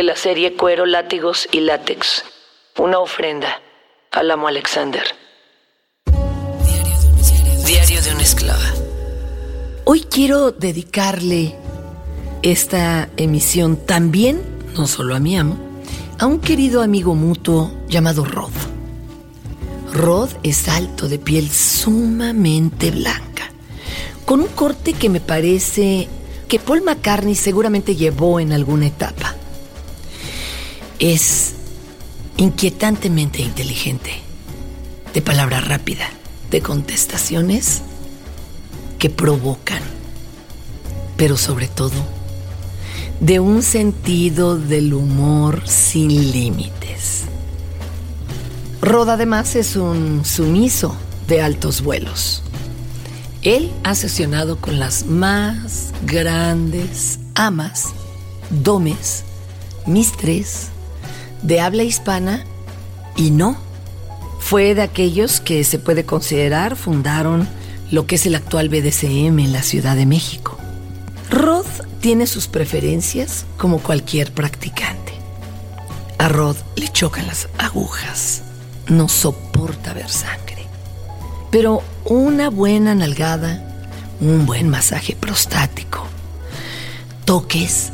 de la serie Cuero, Látigos y Látex. Una ofrenda al amo Alexander. Diario de una esclava. Hoy quiero dedicarle esta emisión también, no solo a mi amo, a un querido amigo mutuo llamado Rod. Rod es alto, de piel sumamente blanca, con un corte que me parece que Paul McCartney seguramente llevó en alguna etapa es inquietantemente inteligente, de palabra rápida, de contestaciones que provocan, pero sobre todo de un sentido del humor sin límites. Rod además es un sumiso de altos vuelos. Él ha sesionado con las más grandes amas, domes, mistres, de habla hispana y no. Fue de aquellos que se puede considerar fundaron lo que es el actual BDCM en la Ciudad de México. Rod tiene sus preferencias como cualquier practicante. A Rod le chocan las agujas, no soporta ver sangre. Pero una buena nalgada, un buen masaje prostático, toques,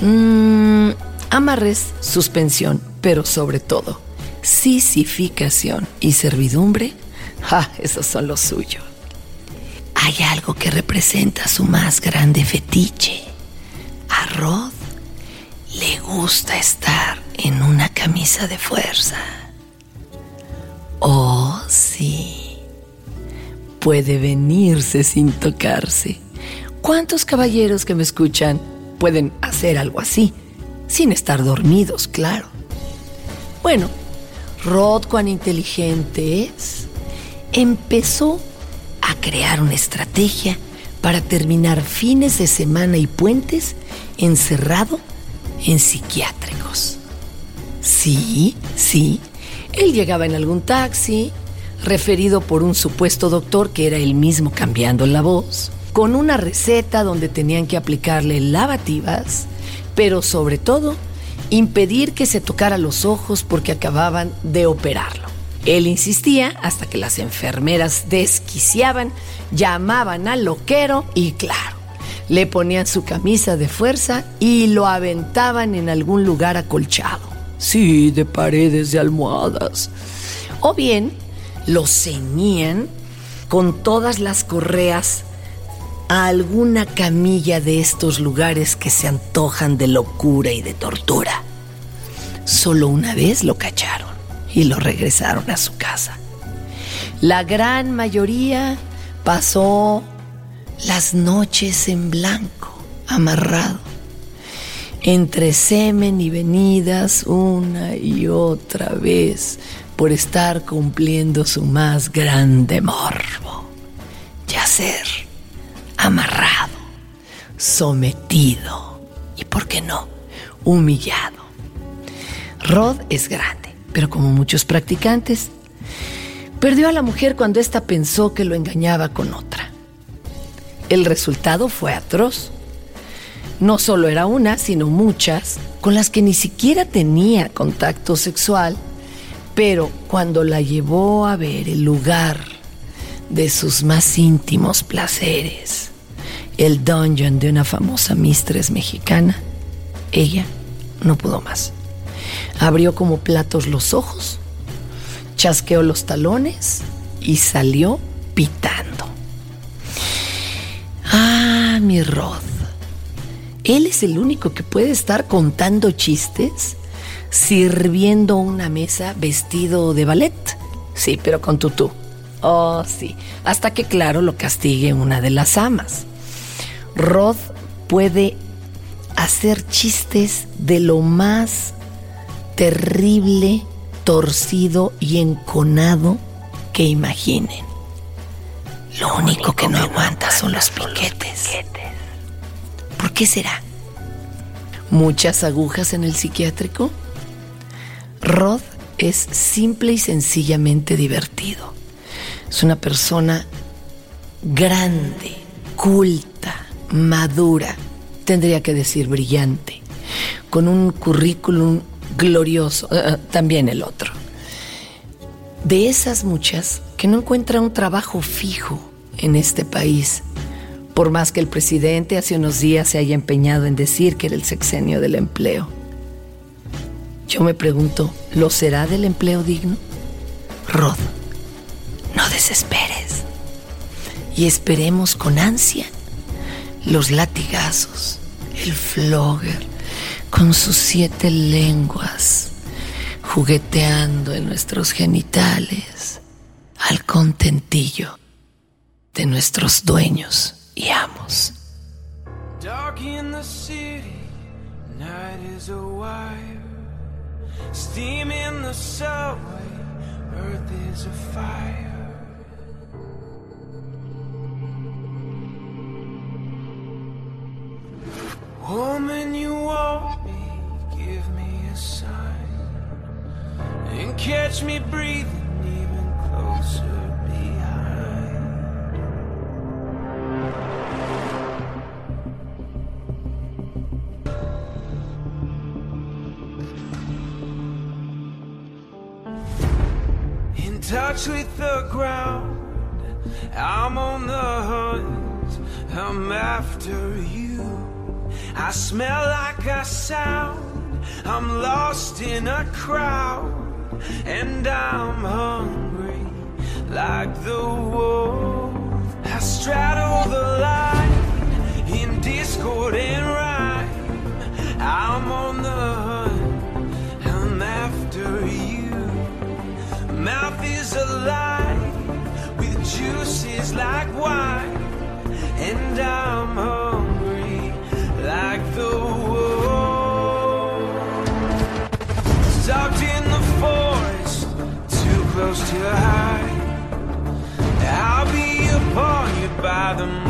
mmm, amarres, suspensión, pero sobre todo, sisificación y servidumbre, ¡ja! Esos son los suyos. Hay algo que representa su más grande fetiche. A Rod le gusta estar en una camisa de fuerza. Oh, sí. Puede venirse sin tocarse. ¿Cuántos caballeros que me escuchan pueden hacer algo así? Sin estar dormidos, claro. Bueno, Rod, cuán inteligente es, empezó a crear una estrategia para terminar fines de semana y puentes encerrado en psiquiátricos. Sí, sí, él llegaba en algún taxi, referido por un supuesto doctor que era el mismo cambiando la voz, con una receta donde tenían que aplicarle lavativas, pero sobre todo impedir que se tocara los ojos porque acababan de operarlo. Él insistía hasta que las enfermeras desquiciaban, llamaban al loquero y claro, le ponían su camisa de fuerza y lo aventaban en algún lugar acolchado. Sí, de paredes de almohadas. O bien lo ceñían con todas las correas a alguna camilla de estos lugares que se antojan de locura y de tortura. Solo una vez lo cacharon y lo regresaron a su casa. La gran mayoría pasó las noches en blanco, amarrado, entre semen y venidas una y otra vez por estar cumpliendo su más grande morbo, yacer amarrado, sometido y, ¿por qué no?, humillado. Rod es grande, pero como muchos practicantes, perdió a la mujer cuando ésta pensó que lo engañaba con otra. El resultado fue atroz. No solo era una, sino muchas, con las que ni siquiera tenía contacto sexual, pero cuando la llevó a ver el lugar de sus más íntimos placeres, el dungeon de una famosa mistress mexicana, ella no pudo más. Abrió como platos los ojos, chasqueó los talones y salió pitando. Ah, mi Rod. Él es el único que puede estar contando chistes, sirviendo una mesa vestido de ballet. Sí, pero con tutú. Oh, sí. Hasta que, claro, lo castigue una de las amas. Rod puede hacer chistes de lo más terrible, torcido y enconado que imaginen. Lo único que no aguanta son los piquetes. ¿Por qué será? ¿Muchas agujas en el psiquiátrico? Rod es simple y sencillamente divertido. Es una persona grande, culta, madura, tendría que decir brillante, con un currículum glorioso, eh, eh, también el otro. De esas muchas que no encuentra un trabajo fijo en este país, por más que el presidente hace unos días se haya empeñado en decir que era el sexenio del empleo. Yo me pregunto, ¿lo será del empleo digno? Rod, no desesperes y esperemos con ansia los latigazos, el flogger con sus siete lenguas jugueteando en nuestros genitales al contentillo de nuestros dueños y amos. Dark in the city, night is a wire. Steam in the subway, earth is a fire. Catch me breathing even closer behind. In touch with the ground, I'm on the hunt, I'm after you. I smell like a sound. I'm lost in a crowd. And I'm hungry like the wolf. I straddle the line in discord and rhyme. I'm on the hunt. I'm after you. Mouth is alive with juices like wine. And I'm to hide. I'll be upon you by the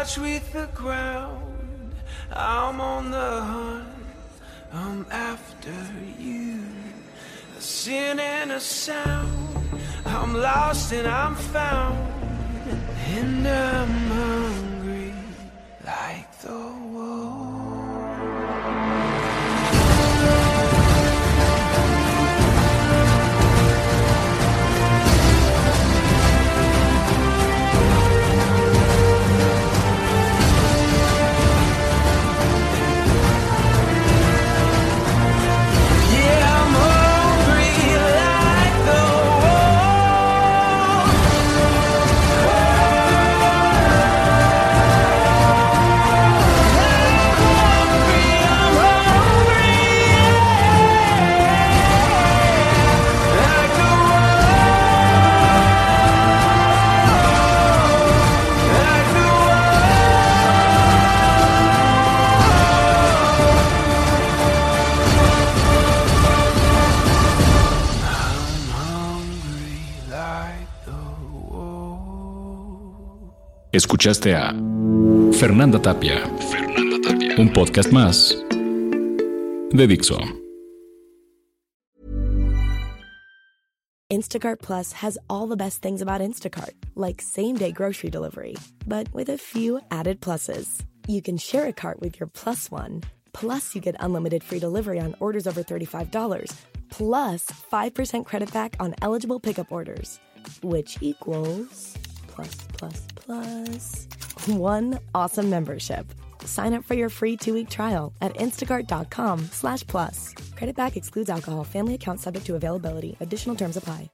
touch with the ground. I'm on the hunt. I'm after you. A sin and a sound. I'm lost and I'm found. And I'm hungry like the wolf. Escuchaste a Fernanda Tapia. Fernanda Tapia. Un podcast más de Dixo. Instacart Plus has all the best things about Instacart, like same day grocery delivery, but with a few added pluses. You can share a cart with your plus one, plus you get unlimited free delivery on orders over $35, plus 5% credit back on eligible pickup orders, which equals plus plus plus one awesome membership. Sign up for your free two-week trial at instacart.com slash plus. Credit back excludes alcohol. Family account subject to availability. Additional terms apply.